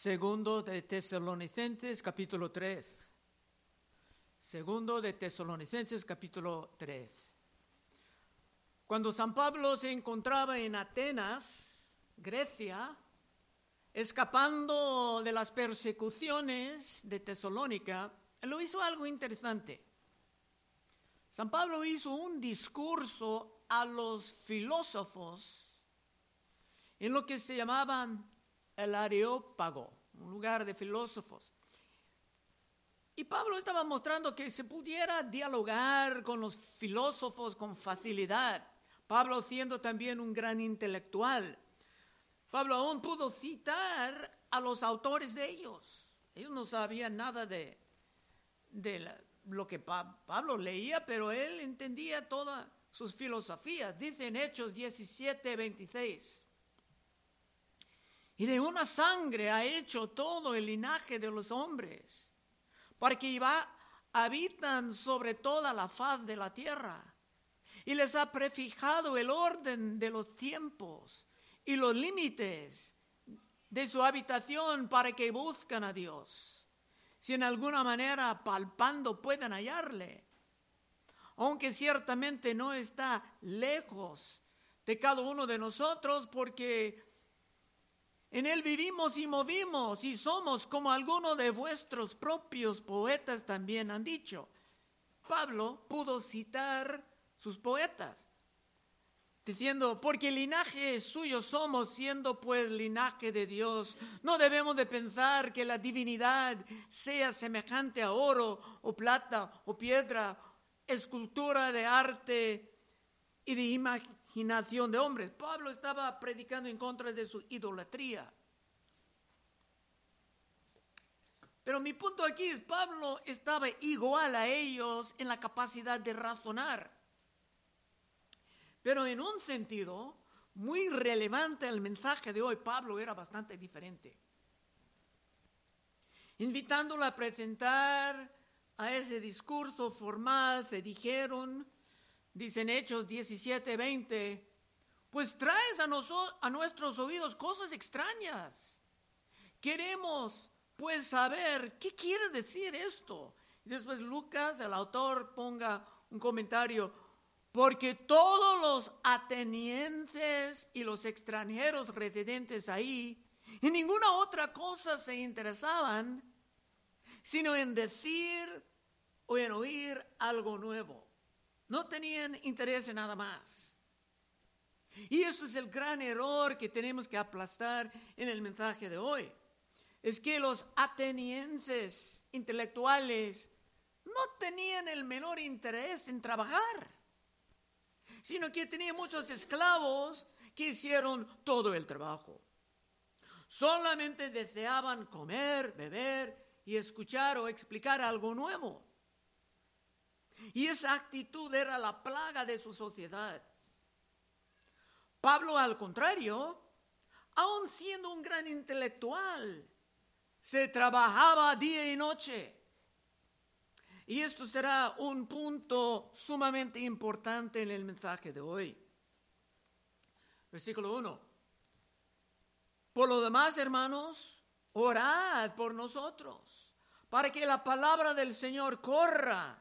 Segundo de Tesalonicenses capítulo 3. Segundo de Tesalonicenses capítulo 3. Cuando San Pablo se encontraba en Atenas, Grecia, escapando de las persecuciones de Tesalónica, lo hizo algo interesante. San Pablo hizo un discurso a los filósofos en lo que se llamaban el Areópago, un lugar de filósofos. Y Pablo estaba mostrando que se pudiera dialogar con los filósofos con facilidad. Pablo siendo también un gran intelectual. Pablo aún pudo citar a los autores de ellos. Ellos no sabían nada de, de lo que Pablo leía, pero él entendía todas sus filosofías. Dice en Hechos 17, 26. Y de una sangre ha hecho todo el linaje de los hombres, para que habitan sobre toda la faz de la tierra. Y les ha prefijado el orden de los tiempos y los límites de su habitación para que buscan a Dios. Si en alguna manera palpando pueden hallarle. Aunque ciertamente no está lejos de cada uno de nosotros porque en Él vivimos y movimos y somos como algunos de vuestros propios poetas también han dicho. Pablo pudo citar sus poetas, diciendo, porque linaje suyo somos, siendo pues linaje de Dios. No debemos de pensar que la divinidad sea semejante a oro o plata o piedra, escultura de arte y de imagen imaginación de hombres. Pablo estaba predicando en contra de su idolatría. Pero mi punto aquí es, Pablo estaba igual a ellos en la capacidad de razonar. Pero en un sentido muy relevante al mensaje de hoy, Pablo era bastante diferente. Invitándolo a presentar a ese discurso formal, se dijeron, dicen Hechos 17, 20, pues traes a, a nuestros oídos cosas extrañas. Queremos pues saber qué quiere decir esto. Y después Lucas, el autor, ponga un comentario, porque todos los atenienses y los extranjeros residentes ahí, en ninguna otra cosa se interesaban, sino en decir o en oír algo nuevo. No tenían interés en nada más. Y eso es el gran error que tenemos que aplastar en el mensaje de hoy. Es que los atenienses intelectuales no tenían el menor interés en trabajar, sino que tenían muchos esclavos que hicieron todo el trabajo. Solamente deseaban comer, beber y escuchar o explicar algo nuevo. Y esa actitud era la plaga de su sociedad. Pablo, al contrario, aun siendo un gran intelectual, se trabajaba día y noche. Y esto será un punto sumamente importante en el mensaje de hoy. Versículo 1. Por lo demás, hermanos, orad por nosotros, para que la palabra del Señor corra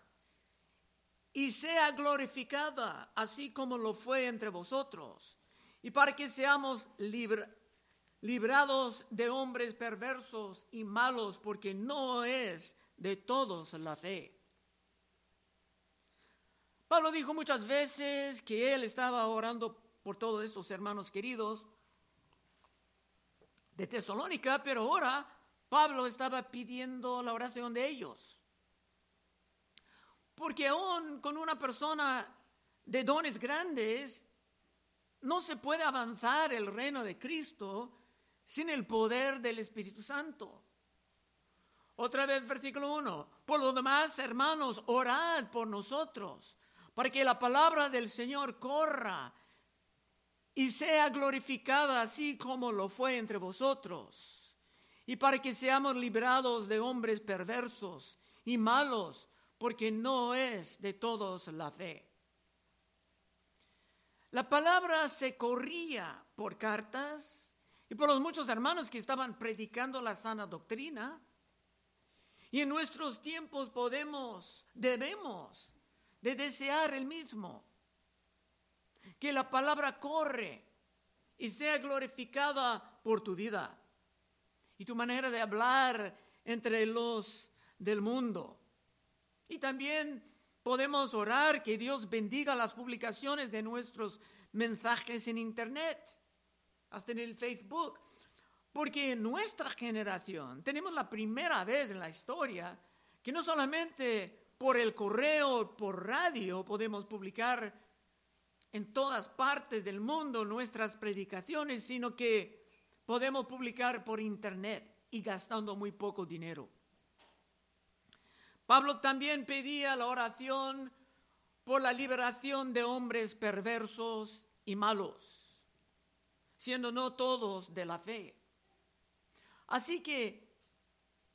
y sea glorificada, así como lo fue entre vosotros, y para que seamos librados de hombres perversos y malos, porque no es de todos la fe. Pablo dijo muchas veces que él estaba orando por todos estos hermanos queridos de Tesalónica, pero ahora Pablo estaba pidiendo la oración de ellos. Porque aún con una persona de dones grandes, no se puede avanzar el reino de Cristo sin el poder del Espíritu Santo. Otra vez, versículo 1. Por lo demás, hermanos, orad por nosotros, para que la palabra del Señor corra y sea glorificada así como lo fue entre vosotros, y para que seamos librados de hombres perversos y malos porque no es de todos la fe. La palabra se corría por cartas y por los muchos hermanos que estaban predicando la sana doctrina. Y en nuestros tiempos podemos, debemos de desear el mismo. Que la palabra corre y sea glorificada por tu vida y tu manera de hablar entre los del mundo. Y también podemos orar que Dios bendiga las publicaciones de nuestros mensajes en Internet, hasta en el Facebook. Porque en nuestra generación tenemos la primera vez en la historia que no solamente por el correo, por radio podemos publicar en todas partes del mundo nuestras predicaciones, sino que podemos publicar por internet y gastando muy poco dinero. Pablo también pedía la oración por la liberación de hombres perversos y malos, siendo no todos de la fe. Así que,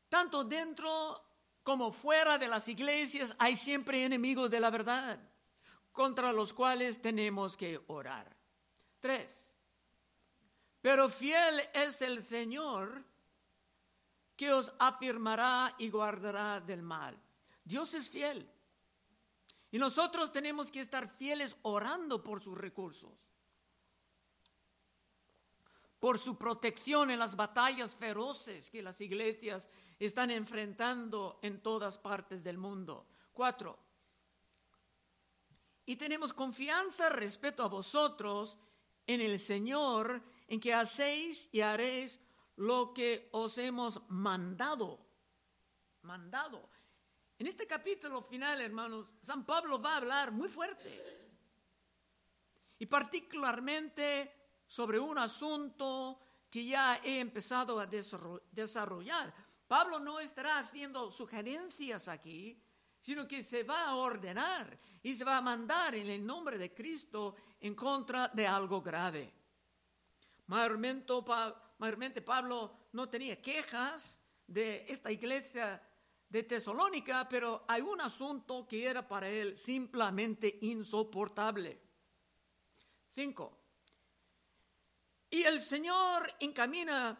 tanto dentro como fuera de las iglesias hay siempre enemigos de la verdad contra los cuales tenemos que orar. Tres. Pero fiel es el Señor que os afirmará y guardará del mal. Dios es fiel. Y nosotros tenemos que estar fieles orando por sus recursos, por su protección en las batallas feroces que las iglesias están enfrentando en todas partes del mundo. Cuatro, y tenemos confianza respecto a vosotros en el Señor, en que hacéis y haréis lo que os hemos mandado. Mandado. En este capítulo final, hermanos, San Pablo va a hablar muy fuerte. Y particularmente sobre un asunto que ya he empezado a desarrollar. Pablo no estará haciendo sugerencias aquí, sino que se va a ordenar y se va a mandar en el nombre de Cristo en contra de algo grave. Mayormente, Pablo no tenía quejas de esta iglesia de Tesalónica, pero hay un asunto que era para él simplemente insoportable. Cinco. Y el Señor encamina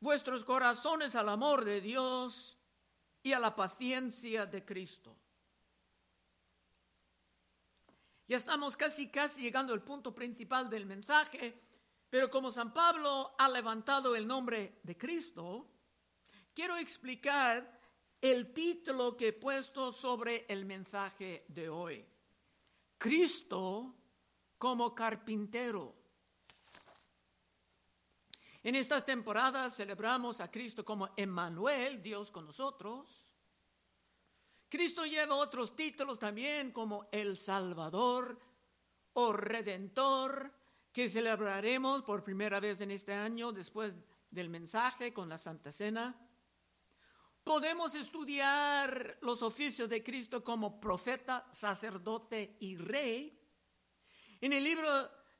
vuestros corazones al amor de Dios y a la paciencia de Cristo. Ya estamos casi, casi llegando al punto principal del mensaje, pero como San Pablo ha levantado el nombre de Cristo, quiero explicar el título que he puesto sobre el mensaje de hoy. Cristo como carpintero. En estas temporadas celebramos a Cristo como Emmanuel, Dios con nosotros. Cristo lleva otros títulos también como el Salvador o Redentor, que celebraremos por primera vez en este año después del mensaje con la Santa Cena. Podemos estudiar los oficios de Cristo como profeta, sacerdote y rey. En el libro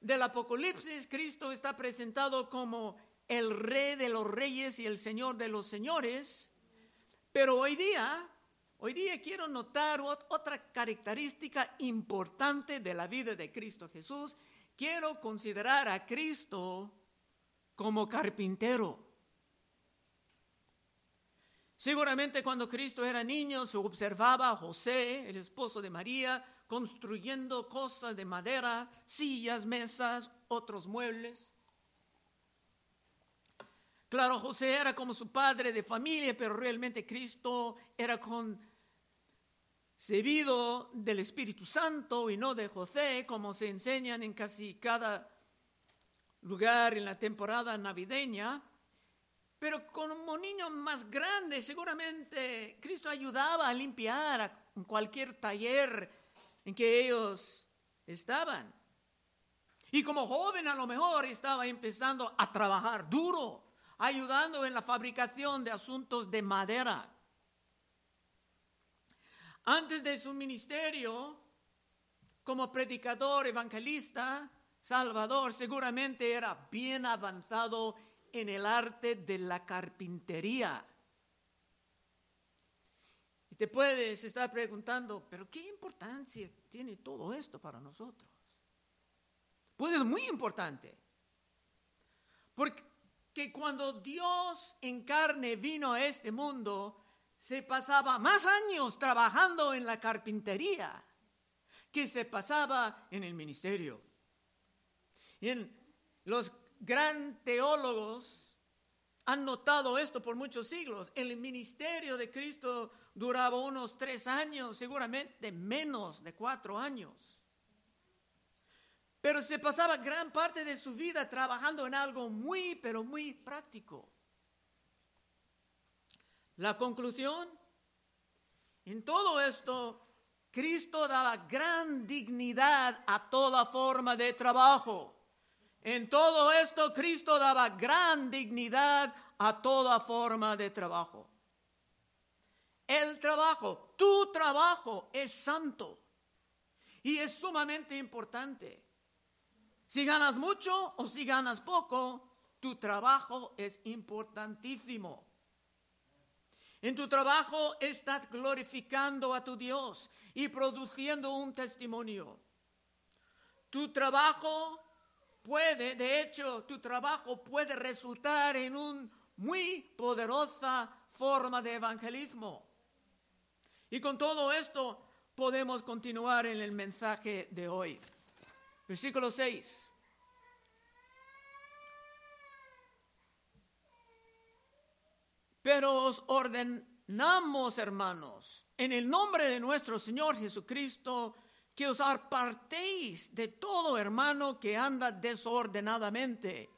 del Apocalipsis, Cristo está presentado como el rey de los reyes y el señor de los señores. Pero hoy día, hoy día quiero notar otra característica importante de la vida de Cristo Jesús. Quiero considerar a Cristo como carpintero. Seguramente cuando Cristo era niño se observaba a José, el esposo de María, construyendo cosas de madera, sillas, mesas, otros muebles. Claro, José era como su padre de familia, pero realmente Cristo era concebido del Espíritu Santo y no de José, como se enseñan en casi cada lugar en la temporada navideña. Pero como niño más grande, seguramente Cristo ayudaba a limpiar cualquier taller en que ellos estaban. Y como joven a lo mejor estaba empezando a trabajar duro ayudando en la fabricación de asuntos de madera. Antes de su ministerio, como predicador, evangelista, Salvador seguramente era bien avanzado en el arte de la carpintería. Y te puedes estar preguntando, pero ¿qué importancia tiene todo esto para nosotros? Pues es muy importante. Porque que cuando Dios en carne vino a este mundo, se pasaba más años trabajando en la carpintería que se pasaba en el ministerio. Y los gran teólogos han notado esto por muchos siglos. El ministerio de Cristo duraba unos tres años, seguramente menos de cuatro años. Pero se pasaba gran parte de su vida trabajando en algo muy, pero muy práctico. La conclusión, en todo esto, Cristo daba gran dignidad a toda forma de trabajo. En todo esto, Cristo daba gran dignidad a toda forma de trabajo. El trabajo, tu trabajo es santo y es sumamente importante. Si ganas mucho o si ganas poco, tu trabajo es importantísimo. En tu trabajo estás glorificando a tu Dios y produciendo un testimonio. Tu trabajo puede, de hecho, tu trabajo puede resultar en una muy poderosa forma de evangelismo. Y con todo esto podemos continuar en el mensaje de hoy. Versículo 6. Pero os ordenamos, hermanos, en el nombre de nuestro Señor Jesucristo, que os apartéis de todo hermano que anda desordenadamente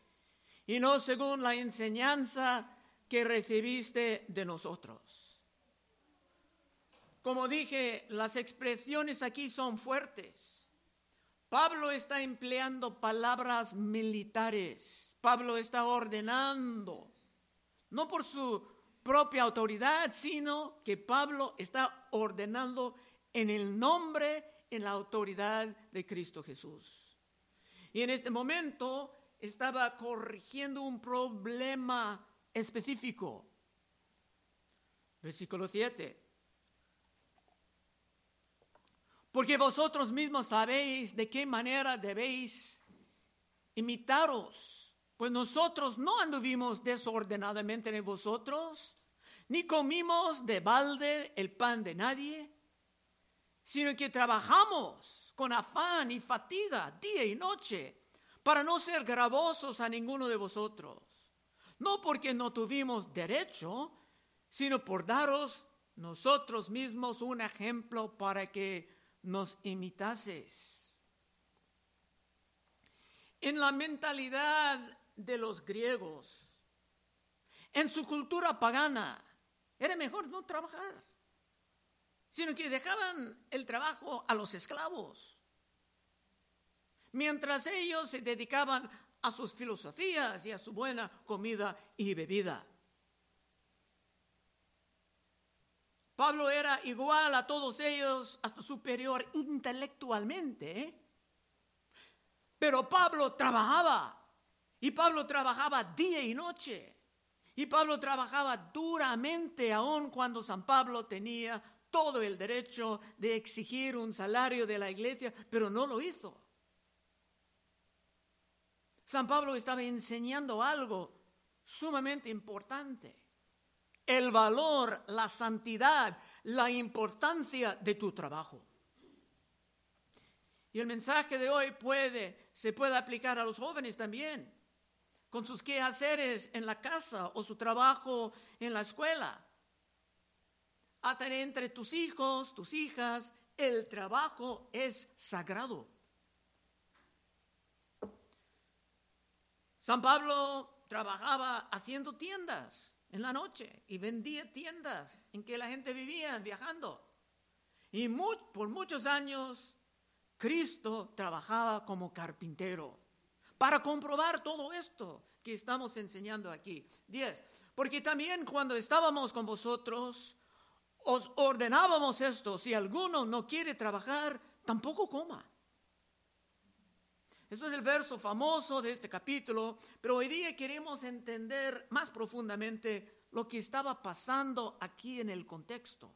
y no según la enseñanza que recibiste de nosotros. Como dije, las expresiones aquí son fuertes. Pablo está empleando palabras militares. Pablo está ordenando, no por su propia autoridad, sino que Pablo está ordenando en el nombre, en la autoridad de Cristo Jesús. Y en este momento estaba corrigiendo un problema específico. Versículo 7. Porque vosotros mismos sabéis de qué manera debéis imitaros pues nosotros no anduvimos desordenadamente en vosotros, ni comimos de balde el pan de nadie, sino que trabajamos con afán y fatiga día y noche para no ser gravosos a ninguno de vosotros, no porque no tuvimos derecho, sino por daros nosotros mismos un ejemplo para que nos imitases. En la mentalidad de los griegos. En su cultura pagana era mejor no trabajar, sino que dejaban el trabajo a los esclavos, mientras ellos se dedicaban a sus filosofías y a su buena comida y bebida. Pablo era igual a todos ellos, hasta superior intelectualmente, ¿eh? pero Pablo trabajaba y Pablo trabajaba día y noche. Y Pablo trabajaba duramente aun cuando San Pablo tenía todo el derecho de exigir un salario de la iglesia, pero no lo hizo. San Pablo estaba enseñando algo sumamente importante. El valor, la santidad, la importancia de tu trabajo. Y el mensaje de hoy puede, se puede aplicar a los jóvenes también con sus quehaceres en la casa o su trabajo en la escuela. Hasta entre tus hijos, tus hijas, el trabajo es sagrado. San Pablo trabajaba haciendo tiendas en la noche y vendía tiendas en que la gente vivía viajando. Y por muchos años Cristo trabajaba como carpintero para comprobar todo esto que estamos enseñando aquí. 10. Porque también cuando estábamos con vosotros, os ordenábamos esto, si alguno no quiere trabajar, tampoco coma. Eso es el verso famoso de este capítulo, pero hoy día queremos entender más profundamente lo que estaba pasando aquí en el contexto.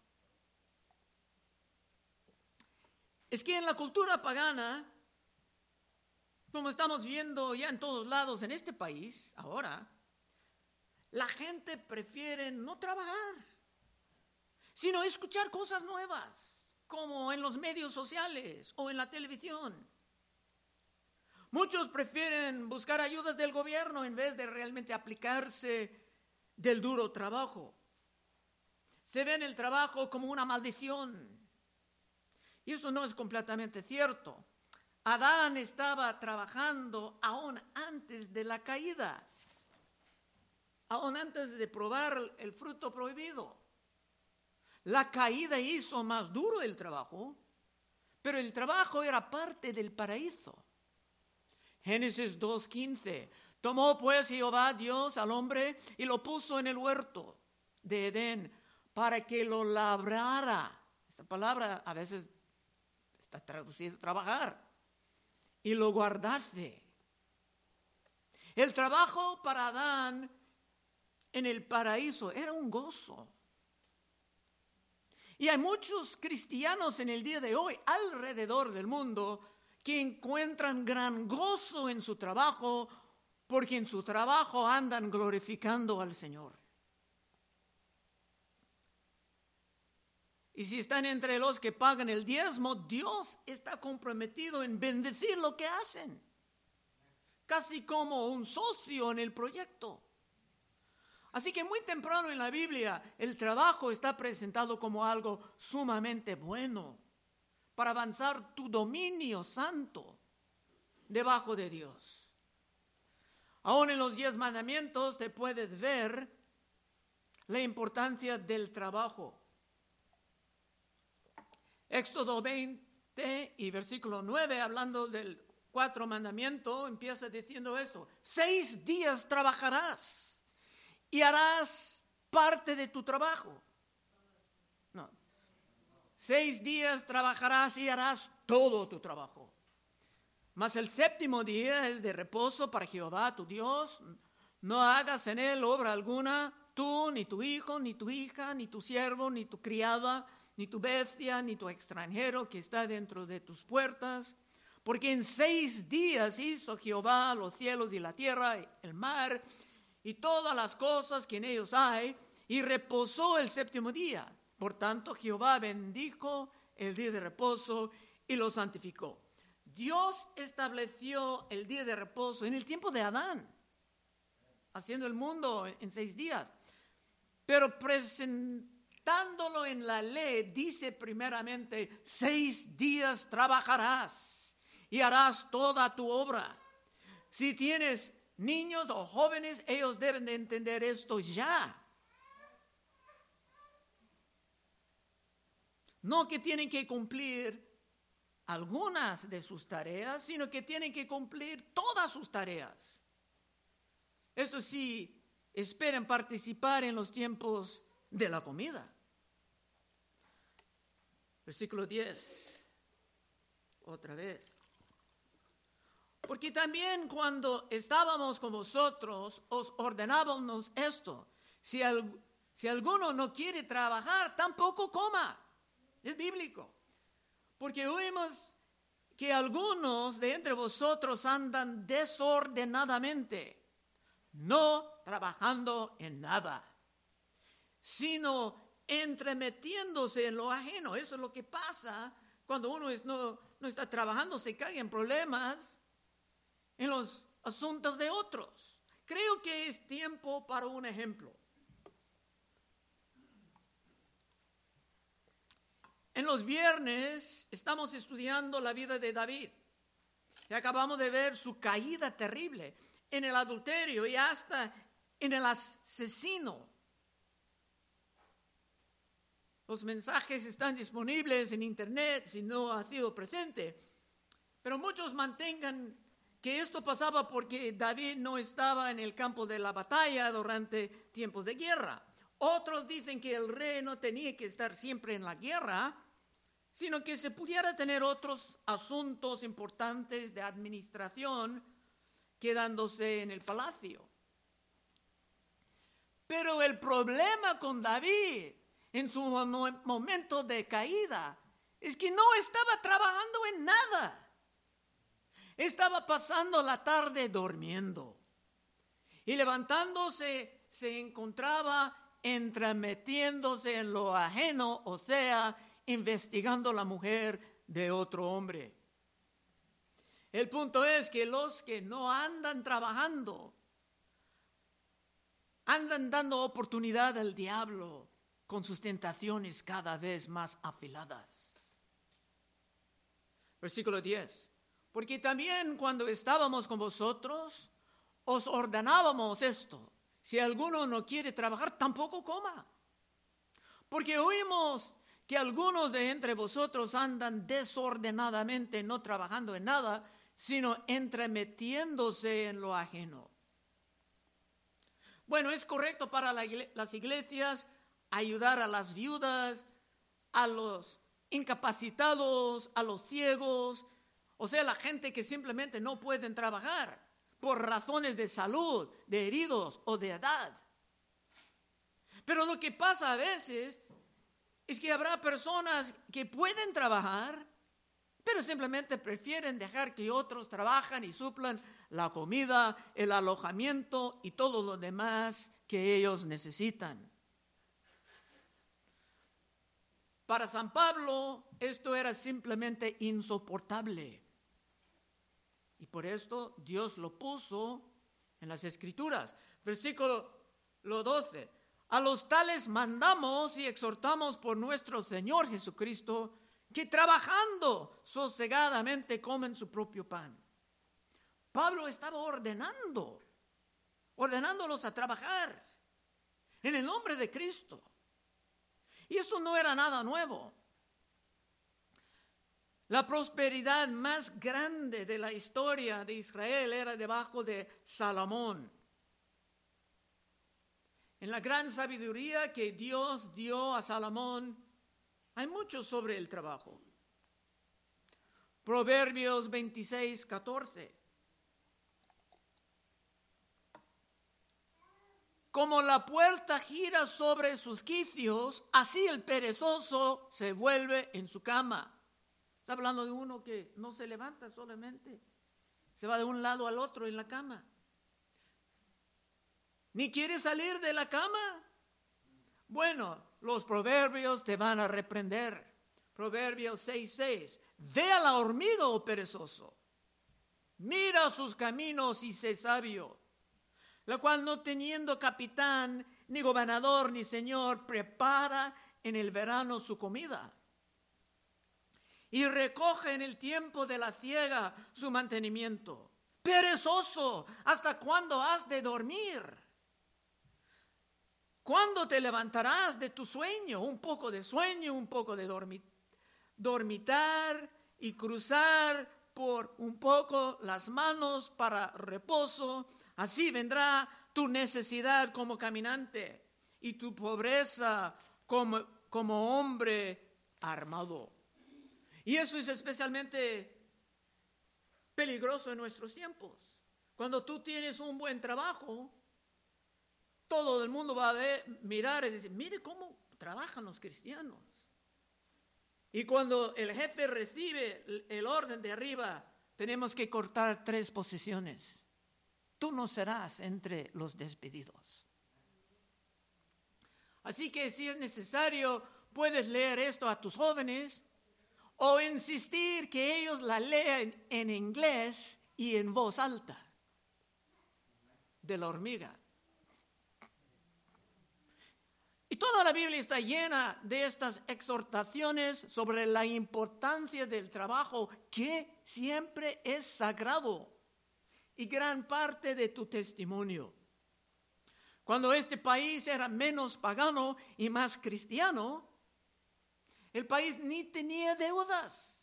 Es que en la cultura pagana, como estamos viendo ya en todos lados en este país ahora, la gente prefiere no trabajar, sino escuchar cosas nuevas, como en los medios sociales o en la televisión. Muchos prefieren buscar ayudas del gobierno en vez de realmente aplicarse del duro trabajo. Se ven el trabajo como una maldición. Y eso no es completamente cierto. Adán estaba trabajando aún antes de la caída, aún antes de probar el fruto prohibido. La caída hizo más duro el trabajo, pero el trabajo era parte del paraíso. Génesis 2.15. Tomó pues Jehová Dios al hombre y lo puso en el huerto de Edén para que lo labrara. Esta palabra a veces está traducida trabajar. Y lo guardaste. El trabajo para Adán en el paraíso era un gozo. Y hay muchos cristianos en el día de hoy alrededor del mundo que encuentran gran gozo en su trabajo porque en su trabajo andan glorificando al Señor. Y si están entre los que pagan el diezmo, Dios está comprometido en bendecir lo que hacen, casi como un socio en el proyecto. Así que muy temprano en la Biblia el trabajo está presentado como algo sumamente bueno para avanzar tu dominio santo debajo de Dios. Aún en los diez mandamientos te puedes ver la importancia del trabajo. Éxodo 20 y versículo 9, hablando del cuatro mandamiento, empieza diciendo esto, seis días trabajarás y harás parte de tu trabajo Seis días trabajarás y harás todo tu trabajo. Mas el séptimo día es de reposo para Jehová tu Dios. No hagas en él obra alguna, tú, ni tu hijo, ni tu hija, ni tu siervo, ni tu criada, ni tu bestia, ni tu extranjero que está dentro de tus puertas. Porque en seis días hizo Jehová los cielos y la tierra, el mar y todas las cosas que en ellos hay, y reposó el séptimo día. Por tanto, Jehová bendijo el día de reposo y lo santificó. Dios estableció el día de reposo en el tiempo de Adán, haciendo el mundo en seis días. Pero presentándolo en la ley, dice primeramente, seis días trabajarás y harás toda tu obra. Si tienes niños o jóvenes, ellos deben de entender esto ya. No que tienen que cumplir algunas de sus tareas, sino que tienen que cumplir todas sus tareas. Eso sí, esperen participar en los tiempos de la comida. Versículo 10. Otra vez. Porque también cuando estábamos con vosotros, os ordenábamos esto. Si, si alguno no quiere trabajar, tampoco coma. Es bíblico. Porque oímos que algunos de entre vosotros andan desordenadamente, no trabajando en nada, sino entremetiéndose en lo ajeno. Eso es lo que pasa cuando uno no, no está trabajando, se cae en problemas en los asuntos de otros. Creo que es tiempo para un ejemplo. En los viernes estamos estudiando la vida de David. Y acabamos de ver su caída terrible en el adulterio y hasta en el asesino. Los mensajes están disponibles en internet si no ha sido presente. Pero muchos mantengan que esto pasaba porque David no estaba en el campo de la batalla durante tiempos de guerra. Otros dicen que el rey no tenía que estar siempre en la guerra, sino que se pudiera tener otros asuntos importantes de administración quedándose en el palacio. Pero el problema con David en su momento de caída es que no estaba trabajando en nada. Estaba pasando la tarde durmiendo y levantándose se encontraba entremetiéndose en lo ajeno, o sea, investigando la mujer de otro hombre. El punto es que los que no andan trabajando, andan dando oportunidad al diablo con sus tentaciones cada vez más afiladas. Versículo 10. Porque también cuando estábamos con vosotros, os ordenábamos esto. Si alguno no quiere trabajar, tampoco coma. Porque oímos que algunos de entre vosotros andan desordenadamente, no trabajando en nada, sino entremetiéndose en lo ajeno. Bueno, es correcto para las iglesias ayudar a las viudas, a los incapacitados, a los ciegos, o sea, la gente que simplemente no pueden trabajar por razones de salud, de heridos o de edad. Pero lo que pasa a veces es que habrá personas que pueden trabajar, pero simplemente prefieren dejar que otros trabajen y suplan la comida, el alojamiento y todo lo demás que ellos necesitan. Para San Pablo esto era simplemente insoportable. Y por esto Dios lo puso en las escrituras. Versículo 12. A los tales mandamos y exhortamos por nuestro Señor Jesucristo que trabajando sosegadamente comen su propio pan. Pablo estaba ordenando, ordenándolos a trabajar en el nombre de Cristo. Y esto no era nada nuevo. La prosperidad más grande de la historia de Israel era debajo de Salomón. En la gran sabiduría que Dios dio a Salomón, hay mucho sobre el trabajo. Proverbios 26, 14. Como la puerta gira sobre sus quicios, así el perezoso se vuelve en su cama. Está hablando de uno que no se levanta solamente, se va de un lado al otro en la cama. Ni quiere salir de la cama. Bueno, los proverbios te van a reprender. Proverbios 6:6. Ve a la hormiga, oh perezoso. Mira sus caminos y sé sabio la cual no teniendo capitán, ni gobernador, ni señor, prepara en el verano su comida. Y recoge en el tiempo de la ciega su mantenimiento. Perezoso, ¿hasta cuándo has de dormir? ¿Cuándo te levantarás de tu sueño? Un poco de sueño, un poco de dormitar y cruzar por un poco las manos para reposo, así vendrá tu necesidad como caminante y tu pobreza como, como hombre armado. Y eso es especialmente peligroso en nuestros tiempos. Cuando tú tienes un buen trabajo, todo el mundo va a ver, mirar y decir, mire cómo trabajan los cristianos. Y cuando el jefe recibe el orden de arriba, tenemos que cortar tres posiciones. Tú no serás entre los despedidos. Así que si es necesario, puedes leer esto a tus jóvenes o insistir que ellos la lean en inglés y en voz alta de la hormiga. Y toda la Biblia está llena de estas exhortaciones sobre la importancia del trabajo que siempre es sagrado y gran parte de tu testimonio. Cuando este país era menos pagano y más cristiano, el país ni tenía deudas.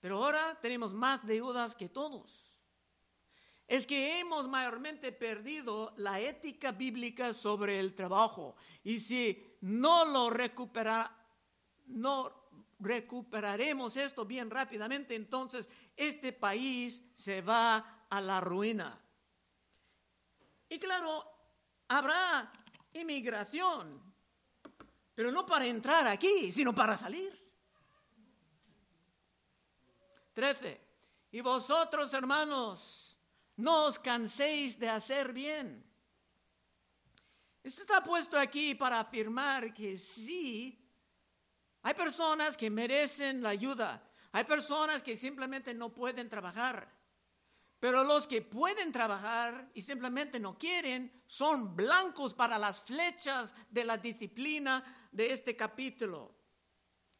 Pero ahora tenemos más deudas que todos es que hemos mayormente perdido la ética bíblica sobre el trabajo. Y si no lo recupera, no recuperaremos esto bien rápidamente, entonces este país se va a la ruina. Y claro, habrá inmigración, pero no para entrar aquí, sino para salir. 13. Y vosotros, hermanos, no os canséis de hacer bien. Esto está puesto aquí para afirmar que sí, hay personas que merecen la ayuda, hay personas que simplemente no pueden trabajar, pero los que pueden trabajar y simplemente no quieren son blancos para las flechas de la disciplina de este capítulo.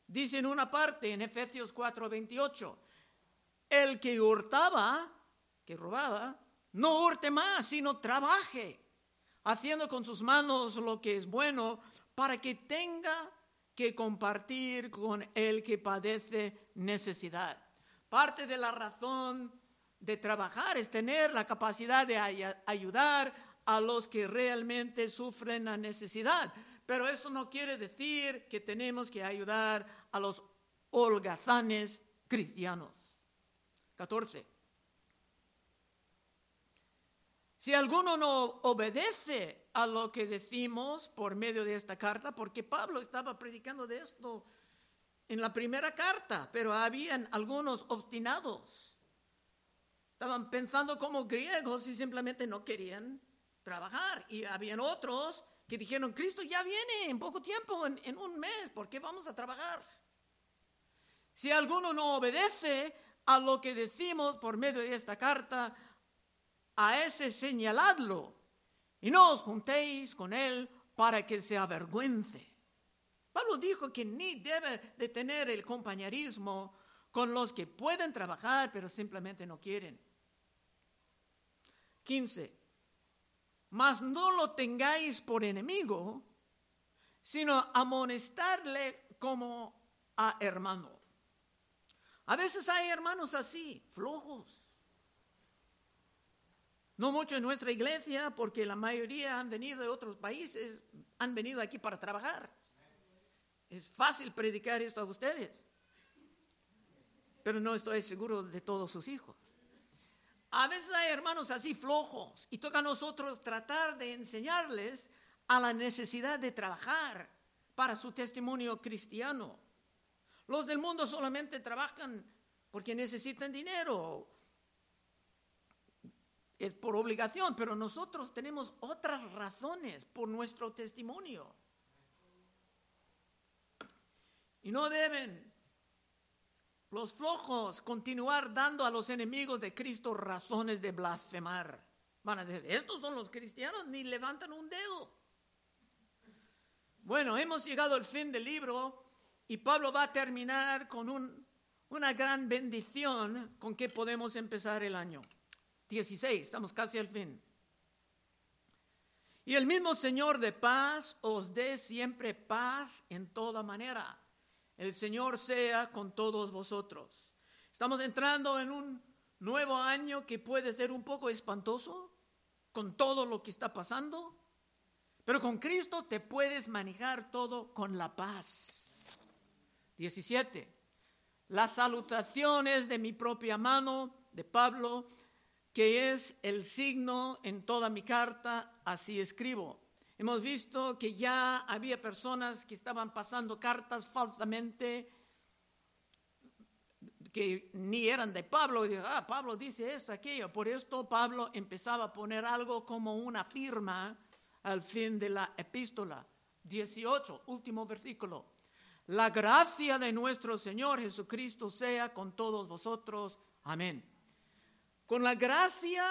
Dice en una parte en Efesios 4:28, el que hurtaba, que robaba, no hurte más, sino trabaje, haciendo con sus manos lo que es bueno, para que tenga que compartir con el que padece necesidad. Parte de la razón de trabajar es tener la capacidad de ayudar a los que realmente sufren la necesidad. Pero eso no quiere decir que tenemos que ayudar a los holgazanes cristianos. 14. Si alguno no obedece a lo que decimos por medio de esta carta, porque Pablo estaba predicando de esto en la primera carta, pero habían algunos obstinados. Estaban pensando como griegos y simplemente no querían trabajar. Y habían otros que dijeron, Cristo ya viene en poco tiempo, en, en un mes, ¿por qué vamos a trabajar? Si alguno no obedece a lo que decimos por medio de esta carta, a ese señaladlo y no os juntéis con él para que se avergüence. Pablo dijo que ni debe de tener el compañerismo con los que pueden trabajar pero simplemente no quieren. 15 mas no lo tengáis por enemigo, sino amonestarle como a hermano. A veces hay hermanos así, flojos. No mucho en nuestra iglesia, porque la mayoría han venido de otros países, han venido aquí para trabajar. Es fácil predicar esto a ustedes, pero no estoy seguro de todos sus hijos. A veces hay hermanos así flojos y toca a nosotros tratar de enseñarles a la necesidad de trabajar para su testimonio cristiano. Los del mundo solamente trabajan porque necesitan dinero. Es por obligación, pero nosotros tenemos otras razones por nuestro testimonio. Y no deben los flojos continuar dando a los enemigos de Cristo razones de blasfemar. Van a decir, estos son los cristianos, ni levantan un dedo. Bueno, hemos llegado al fin del libro y Pablo va a terminar con una gran bendición con que podemos empezar el año. 16, estamos casi al fin. Y el mismo Señor de paz os dé siempre paz en toda manera el Señor sea con todos vosotros. Estamos entrando en un nuevo año que puede ser un poco espantoso con todo lo que está pasando, pero con Cristo te puedes manejar todo con la paz. 17. Las salutaciones de mi propia mano, de Pablo, que es el signo en toda mi carta, así escribo. Hemos visto que ya había personas que estaban pasando cartas falsamente que ni eran de Pablo. Y ah, Pablo dice esto, aquello. Por esto Pablo empezaba a poner algo como una firma al fin de la epístola. 18, último versículo. La gracia de nuestro Señor Jesucristo sea con todos vosotros. Amén. Con la gracia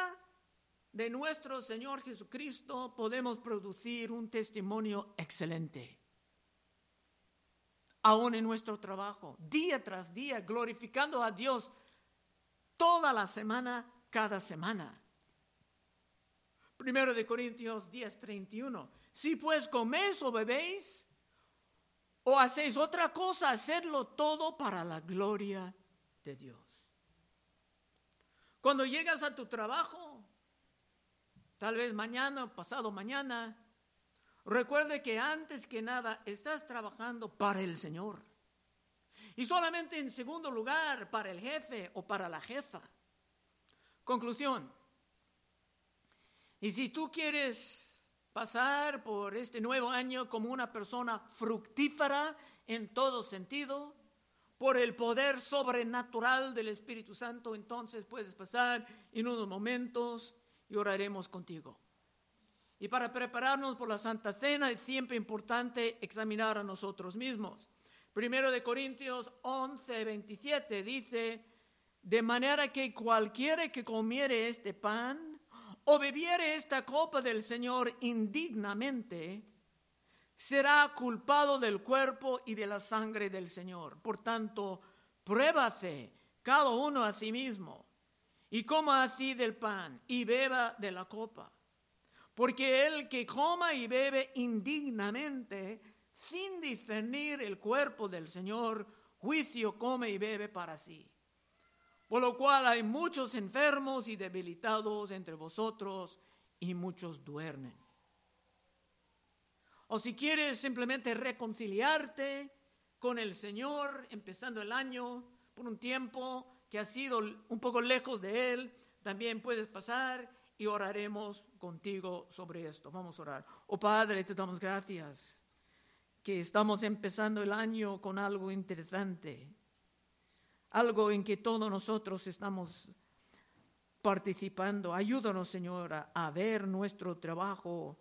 de nuestro Señor Jesucristo podemos producir un testimonio excelente. Aún en nuestro trabajo, día tras día, glorificando a Dios toda la semana, cada semana. Primero de Corintios 10, 31. Si pues coméis o bebéis o hacéis otra cosa, hacedlo todo para la gloria de Dios. Cuando llegas a tu trabajo, tal vez mañana, pasado mañana. Recuerde que antes que nada estás trabajando para el Señor. Y solamente en segundo lugar para el jefe o para la jefa. Conclusión. Y si tú quieres pasar por este nuevo año como una persona fructífera en todo sentido, por el poder sobrenatural del Espíritu Santo, entonces puedes pasar en unos momentos y oraremos contigo. Y para prepararnos por la Santa Cena es siempre importante examinar a nosotros mismos. Primero de Corintios 11, 27 dice, de manera que cualquiera que comiere este pan o bebiere esta copa del Señor indignamente, será culpado del cuerpo y de la sangre del Señor. Por tanto, pruébase cada uno a sí mismo y coma así del pan y beba de la copa. Porque el que coma y bebe indignamente, sin discernir el cuerpo del Señor, juicio come y bebe para sí. Por lo cual hay muchos enfermos y debilitados entre vosotros y muchos duermen. O si quieres simplemente reconciliarte con el Señor, empezando el año por un tiempo que ha sido un poco lejos de Él, también puedes pasar y oraremos contigo sobre esto. Vamos a orar. Oh Padre, te damos gracias que estamos empezando el año con algo interesante, algo en que todos nosotros estamos participando. Ayúdanos, Señor, a, ver nuestro trabajo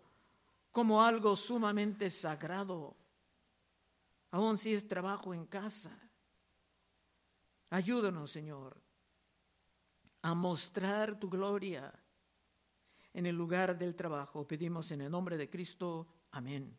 como algo sumamente sagrado, aun si es trabajo en casa. Ayúdanos, Señor, a mostrar tu gloria en el lugar del trabajo. Pedimos en el nombre de Cristo. Amén.